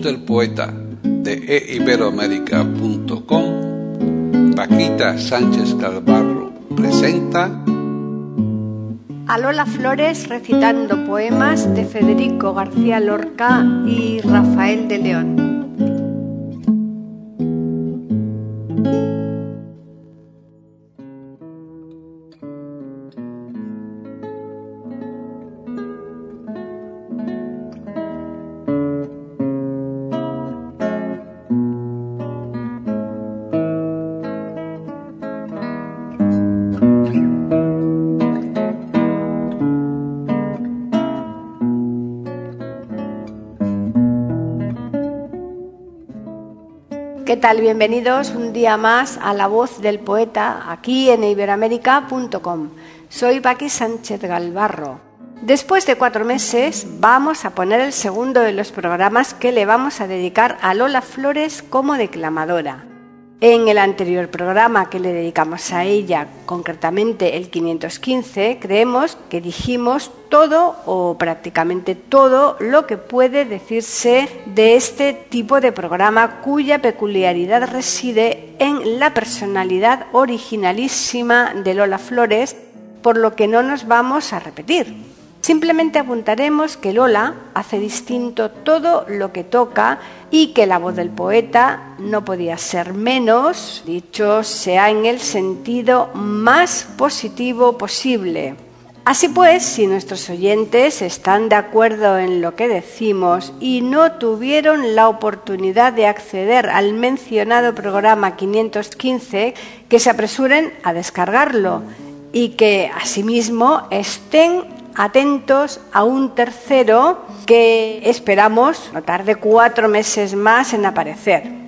Del poeta de eiberoamérica.com, Paquita Sánchez Calvarro presenta a Lola Flores recitando poemas de Federico García Lorca y Rafael de León. Bienvenidos un día más a La Voz del Poeta aquí en iberoamérica.com. Soy Paqui Sánchez Galvarro. Después de cuatro meses vamos a poner el segundo de los programas que le vamos a dedicar a Lola Flores como declamadora. En el anterior programa que le dedicamos a ella, concretamente el 515, creemos que dijimos todo o prácticamente todo lo que puede decirse de este tipo de programa cuya peculiaridad reside en la personalidad originalísima de Lola Flores, por lo que no nos vamos a repetir. Simplemente apuntaremos que Lola hace distinto todo lo que toca y que la voz del poeta no podía ser menos, dicho sea en el sentido más positivo posible. Así pues, si nuestros oyentes están de acuerdo en lo que decimos y no tuvieron la oportunidad de acceder al mencionado programa 515, que se apresuren a descargarlo y que asimismo estén atentos a un tercero que esperamos no tarde cuatro meses más en aparecer.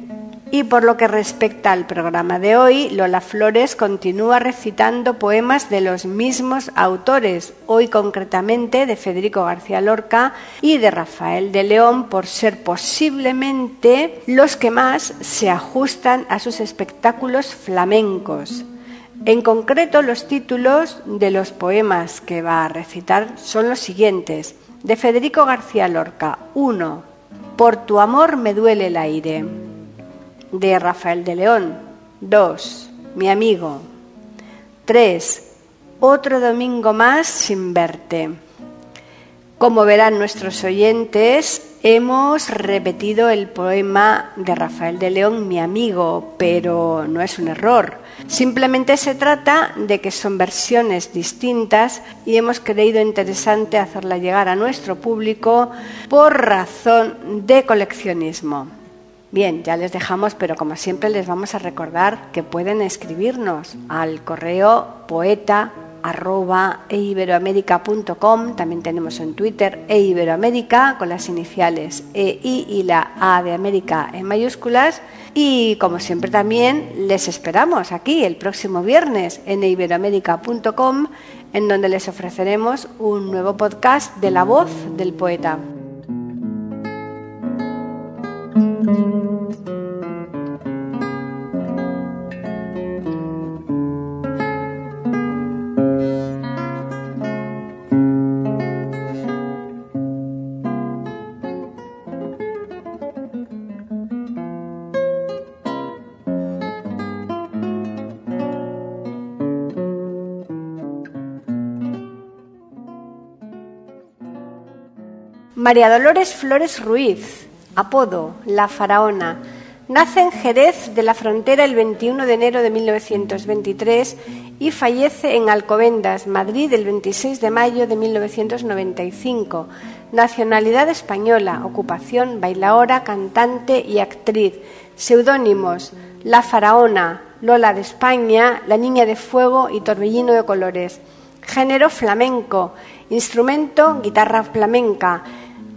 Y por lo que respecta al programa de hoy, Lola Flores continúa recitando poemas de los mismos autores, hoy concretamente de Federico García Lorca y de Rafael de León, por ser posiblemente los que más se ajustan a sus espectáculos flamencos. En concreto, los títulos de los poemas que va a recitar son los siguientes. De Federico García Lorca, 1. Por tu amor me duele el aire. De Rafael de León, 2. Mi amigo. 3. Otro domingo más sin verte. Como verán nuestros oyentes, hemos repetido el poema de Rafael de León, Mi amigo, pero no es un error. Simplemente se trata de que son versiones distintas y hemos creído interesante hacerla llegar a nuestro público por razón de coleccionismo. Bien, ya les dejamos, pero como siempre les vamos a recordar que pueden escribirnos al correo poeta arroba eiberoamerica.com, también tenemos en Twitter eiberoamérica con las iniciales EI y la A de América en mayúsculas y como siempre también les esperamos aquí el próximo viernes en iberoamérica.com en donde les ofreceremos un nuevo podcast de la voz del poeta. María Dolores Flores Ruiz, apodo La Faraona, nace en Jerez de la Frontera el 21 de enero de 1923 y fallece en Alcobendas, Madrid, el 26 de mayo de 1995. Nacionalidad española, ocupación bailaora, cantante y actriz. Seudónimos La Faraona, Lola de España, La Niña de Fuego y Torbellino de Colores. Género flamenco, instrumento guitarra flamenca.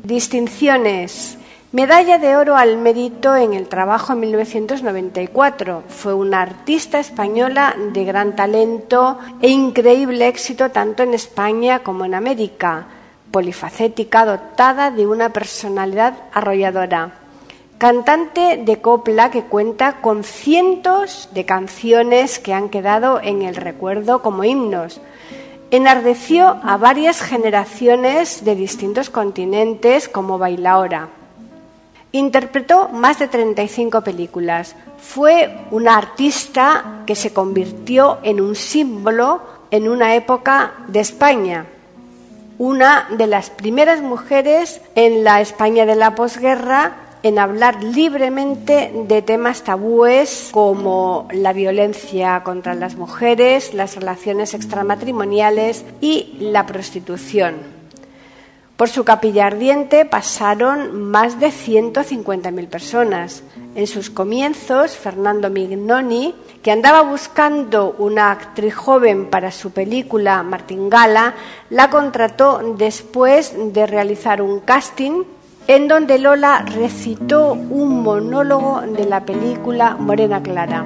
Distinciones. Medalla de oro al mérito en el trabajo en 1994. Fue una artista española de gran talento e increíble éxito tanto en España como en América. Polifacética, dotada de una personalidad arrolladora cantante de copla que cuenta con cientos de canciones que han quedado en el recuerdo como himnos. Enardeció a varias generaciones de distintos continentes como bailaora. Interpretó más de 35 películas. Fue una artista que se convirtió en un símbolo en una época de España. Una de las primeras mujeres en la España de la posguerra en hablar libremente de temas tabúes como la violencia contra las mujeres, las relaciones extramatrimoniales y la prostitución. Por su capilla ardiente pasaron más de 150.000 personas. En sus comienzos, Fernando Mignoni, que andaba buscando una actriz joven para su película Martingala, la contrató después de realizar un casting en donde Lola recitó un monólogo de la película Morena Clara.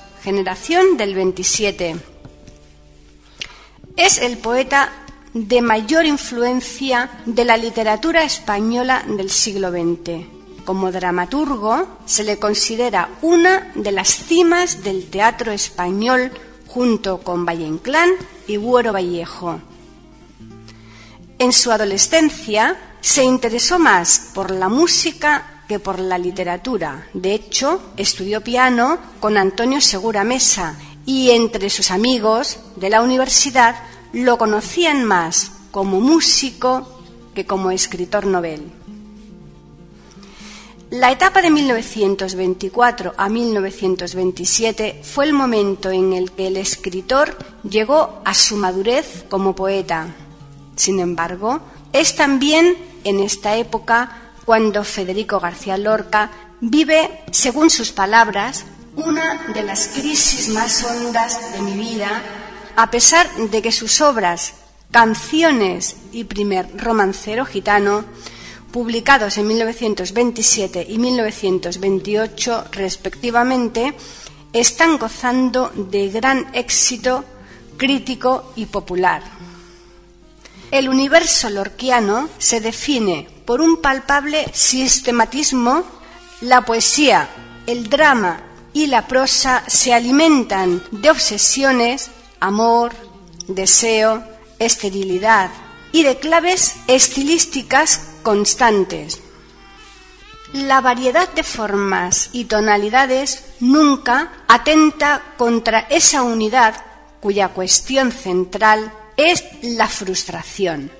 generación del 27. Es el poeta de mayor influencia de la literatura española del siglo XX. Como dramaturgo se le considera una de las cimas del teatro español junto con Valle Inclán y Buero Vallejo. En su adolescencia se interesó más por la música que por la literatura. De hecho, estudió piano con Antonio Segura Mesa y entre sus amigos de la universidad lo conocían más como músico que como escritor novel. La etapa de 1924 a 1927 fue el momento en el que el escritor llegó a su madurez como poeta. Sin embargo, es también en esta época cuando Federico García Lorca vive, según sus palabras, una de las crisis más hondas de mi vida, a pesar de que sus obras, Canciones y Primer Romancero Gitano, publicados en 1927 y 1928 respectivamente, están gozando de gran éxito crítico y popular. El universo lorquiano se define por un palpable sistematismo. La poesía, el drama y la prosa se alimentan de obsesiones, amor, deseo, esterilidad y de claves estilísticas constantes. La variedad de formas y tonalidades nunca atenta contra esa unidad cuya cuestión central es la frustración.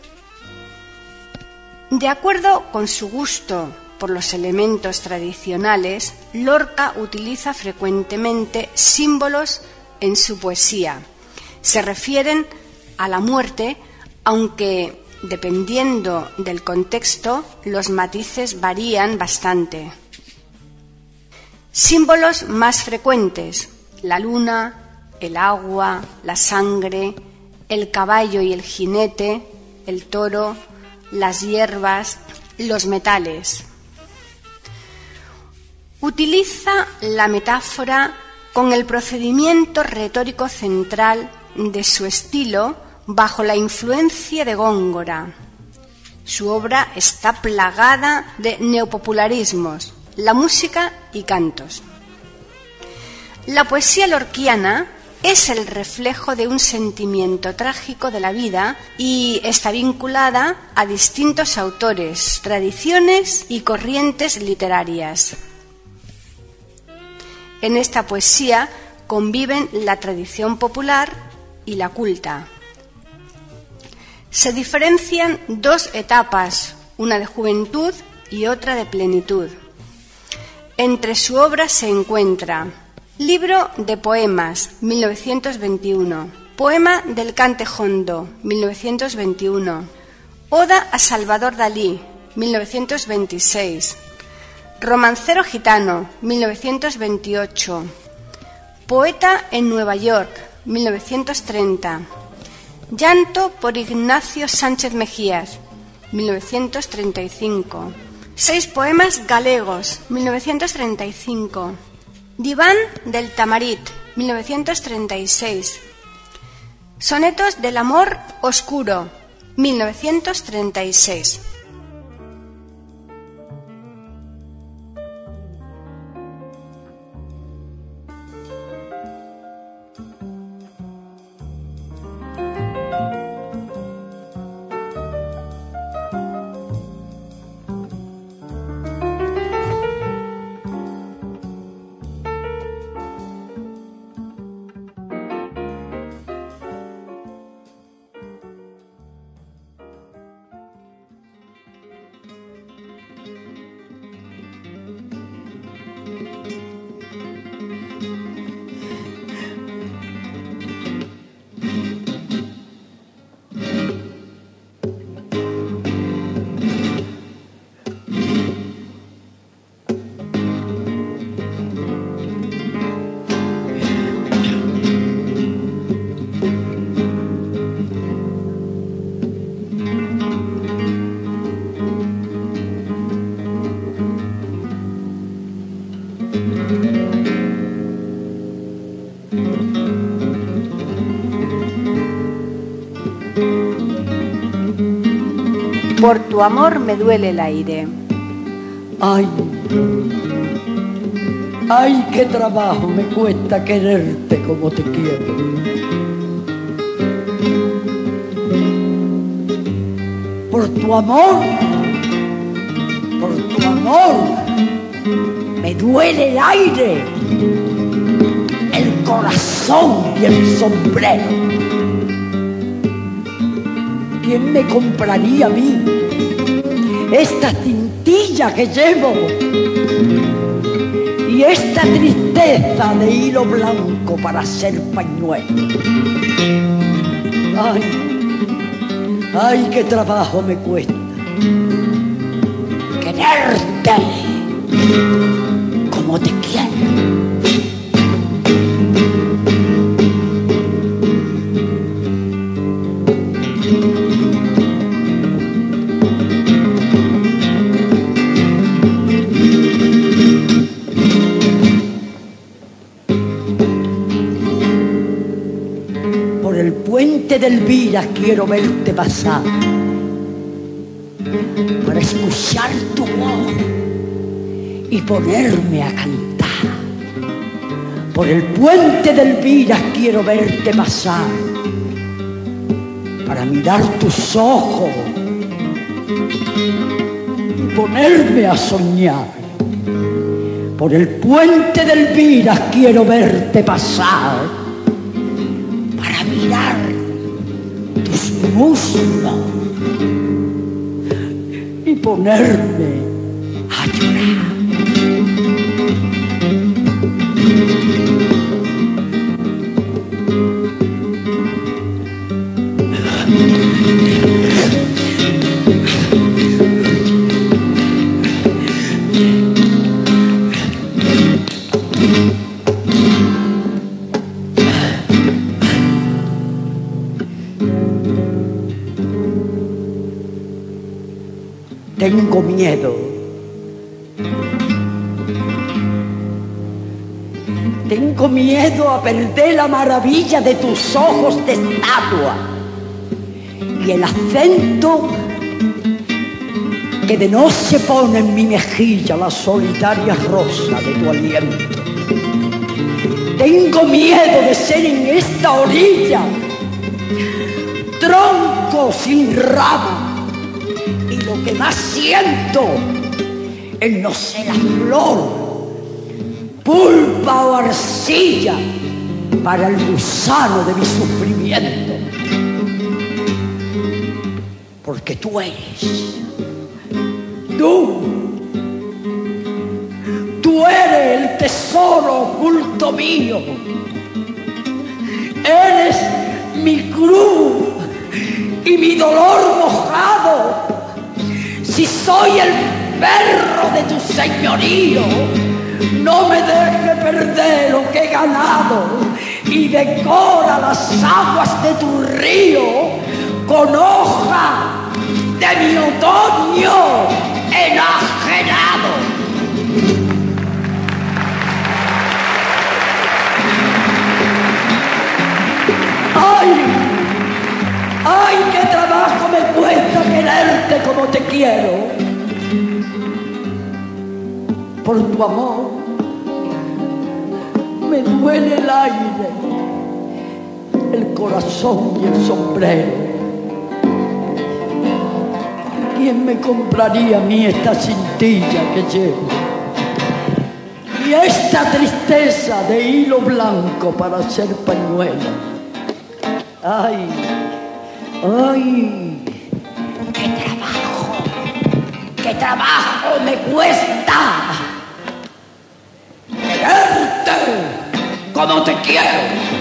De acuerdo con su gusto por los elementos tradicionales, Lorca utiliza frecuentemente símbolos en su poesía. Se refieren a la muerte, aunque dependiendo del contexto, los matices varían bastante. Símbolos más frecuentes, la luna, el agua, la sangre, el caballo y el jinete, el toro, las hierbas, los metales. Utiliza la metáfora con el procedimiento retórico central de su estilo bajo la influencia de Góngora. Su obra está plagada de neopopularismos, la música y cantos. La poesía lorquiana es el reflejo de un sentimiento trágico de la vida y está vinculada a distintos autores, tradiciones y corrientes literarias. En esta poesía conviven la tradición popular y la culta. Se diferencian dos etapas, una de juventud y otra de plenitud. Entre su obra se encuentra Libro de Poemas, 1921, Poema del Cantejondo, 1921, Oda a Salvador Dalí, 1926, Romancero Gitano, 1928, Poeta en Nueva York, 1930, Llanto por Ignacio Sánchez Mejías, 1935. Seis poemas galegos, 1935. Diván del Tamarit, 1936. Sonetos del Amor Oscuro, 1936. Por tu amor me duele el aire. Ay, ay, qué trabajo me cuesta quererte como te quiero. Por tu amor, por tu amor, me duele el aire, el corazón y el sombrero. ¿quién me compraría a mí esta cintilla que llevo y esta tristeza de hilo blanco para hacer pañuelo? Ay, ay, qué trabajo me cuesta quererte como te quiero. Del Elvira quiero verte pasar para escuchar tu voz y ponerme a cantar. Por el puente del Elvira quiero verte pasar para mirar tus ojos y ponerme a soñar. Por el puente del Elvira quiero verte pasar muslos y ponerme a llorar. Tengo miedo. A perder la maravilla de tus ojos de estatua y el acento que de noche pone en mi mejilla la solitaria rosa de tu aliento. Tengo miedo de ser en esta orilla tronco sin rama que más siento es no la flor, pulpa o arcilla para el gusano de mi sufrimiento. Porque tú eres, tú, tú eres el tesoro oculto mío, eres mi cruz y mi dolor mojado si soy el perro de tu señorío, no me deje perder lo que he ganado y decora las aguas de tu río con hoja de mi otoño enajenado. ¡Ay! ¡Ay, qué trabajo me cuesta quererte como quiero! Por tu amor me duele el aire, el corazón y el sombrero. ¿Quién me compraría a mí esta cintilla que llevo? Y esta tristeza de hilo blanco para hacer pañuelo. ¡Ay! ¡Ay! ¡Qué trabajo me cuesta! ¡Quererte como te quiero!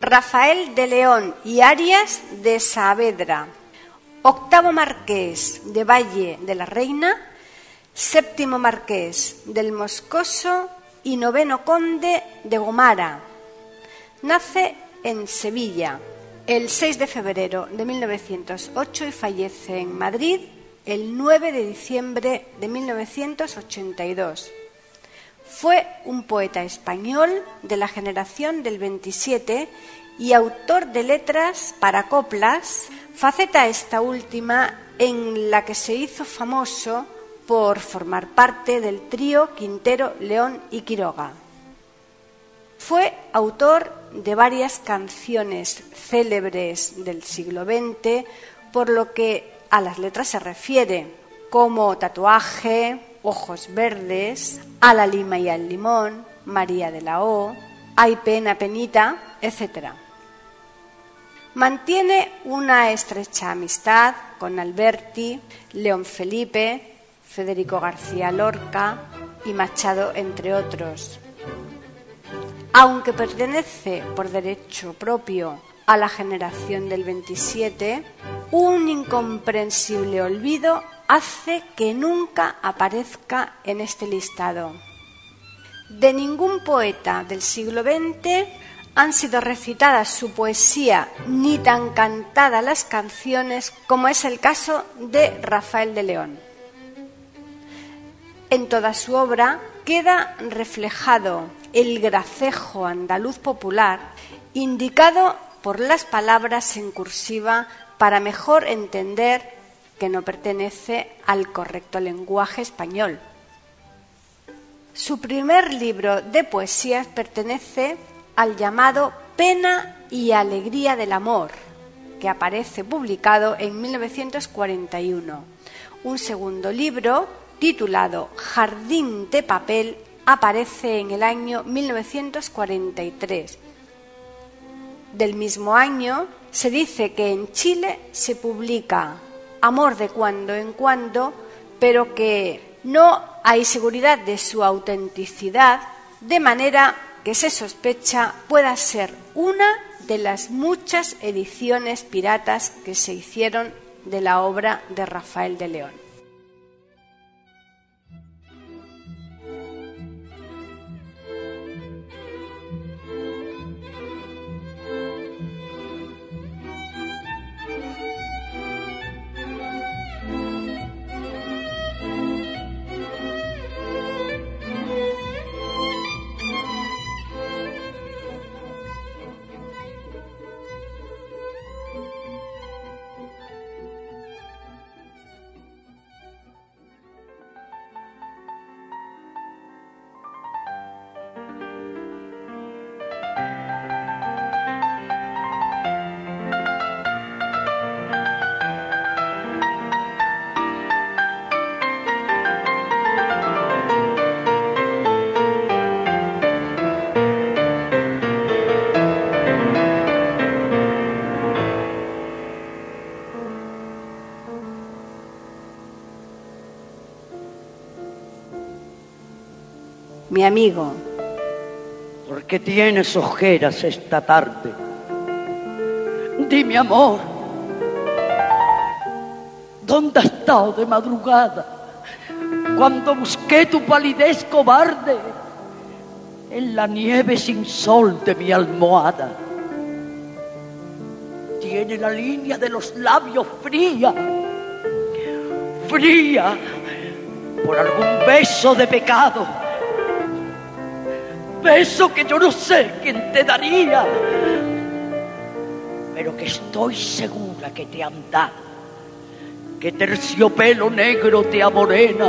Rafael de León y Arias de Saavedra, octavo marqués de Valle de la Reina, séptimo marqués del Moscoso y noveno conde de Gomara. Nace en Sevilla el 6 de febrero de 1908 y fallece en Madrid el 9 de diciembre de 1982. Fue un poeta español de la generación del 27 y autor de letras para coplas, faceta esta última en la que se hizo famoso por formar parte del trío Quintero, León y Quiroga. Fue autor de varias canciones célebres del siglo XX, por lo que a las letras se refiere, como Tatuaje, Ojos Verdes, A la Lima y al Limón, María de la O, Hay Pena, Penita, etc. Mantiene una estrecha amistad con Alberti, León Felipe, Federico García Lorca y Machado, entre otros. Aunque pertenece por derecho propio a la generación del 27, un incomprensible olvido hace que nunca aparezca en este listado. De ningún poeta del siglo XX han sido recitadas su poesía ni tan cantadas las canciones como es el caso de Rafael de León. En toda su obra queda reflejado el gracejo andaluz popular indicado por las palabras en cursiva para mejor entender que no pertenece al correcto lenguaje español. Su primer libro de poesías pertenece al llamado Pena y Alegría del Amor, que aparece publicado en 1941. Un segundo libro, titulado Jardín de Papel, aparece en el año 1943 del mismo año se dice que en Chile se publica Amor de cuando en cuando, pero que no hay seguridad de su autenticidad, de manera que se sospecha pueda ser una de las muchas ediciones piratas que se hicieron de la obra de Rafael de León. Mi amigo. ¿Por qué tienes ojeras esta tarde? Dime, amor, ¿dónde has estado de madrugada? Cuando busqué tu palidez cobarde en la nieve sin sol de mi almohada. Tiene la línea de los labios fría, fría por algún beso de pecado beso que yo no sé quién te daría, pero que estoy segura que te han dado, que terciopelo negro te amorena,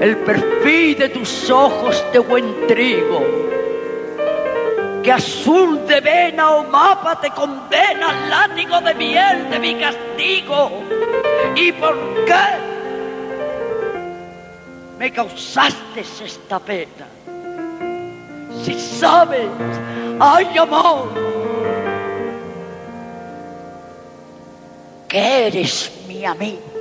el perfil de tus ojos de buen trigo, que azul de vena o mapa te condena al látigo de miel de mi castigo. ¿Y por qué me causaste esta pena? Si sabes, ay amor, que eres mi amigo.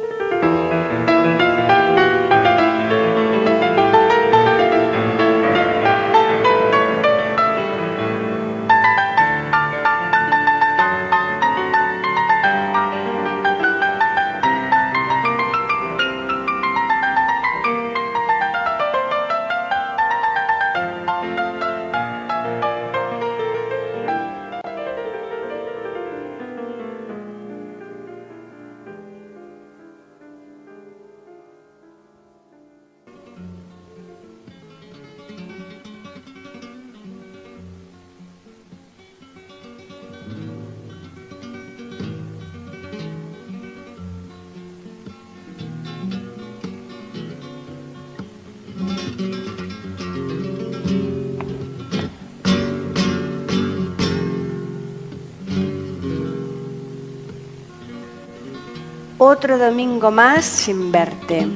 Otro domingo más sin verte.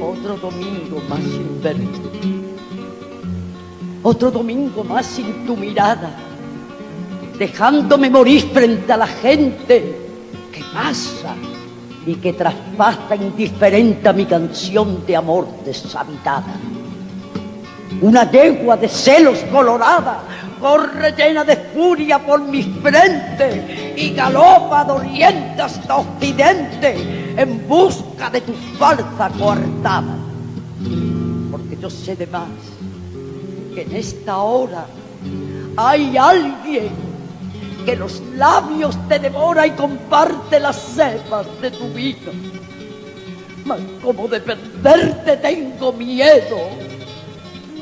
Otro domingo más sin verte. Otro domingo más sin tu mirada, dejándome morir frente a la gente que pasa y que traspasa indiferente a mi canción de amor deshabitada. Una yegua de celos colorada corre llena de furia por mi frente y galopa de hasta occidente en busca de tu falsa coartada. Porque yo sé de más que en esta hora hay alguien que los labios te devora y comparte las cepas de tu vino. Mas como de perderte tengo miedo,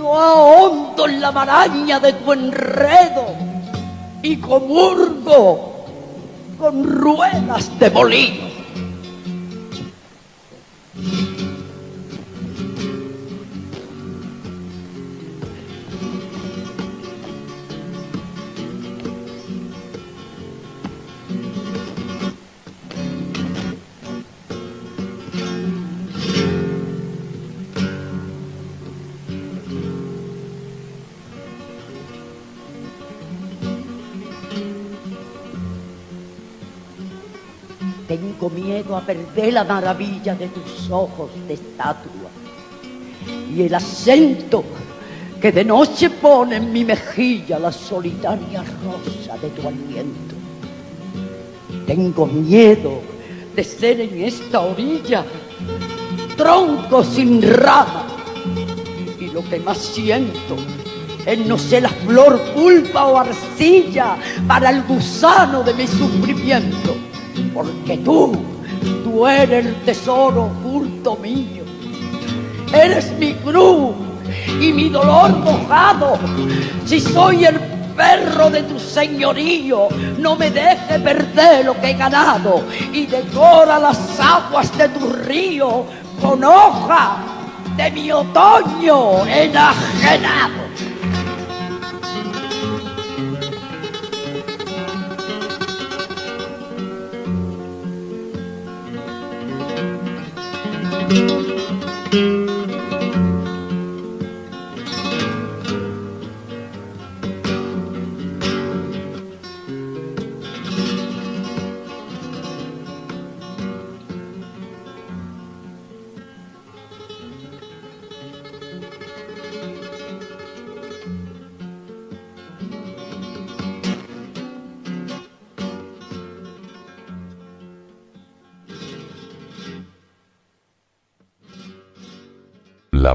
no ahondo en la maraña de tu enredo y comurgo con ruedas de molino. Tengo miedo a perder la maravilla de tus ojos de estatua. Y el acento que de noche pone en mi mejilla la solitaria rosa de tu aliento. Tengo miedo de ser en esta orilla tronco sin rama. Y lo que más siento es no ser la flor, pulpa o arcilla para el gusano de mi sufrimiento porque tú, tú eres el tesoro oculto mío. Eres mi cruz y mi dolor mojado. Si soy el perro de tu señorío, no me deje perder lo que he ganado y decora las aguas de tu río con hoja de mi otoño enajenado. La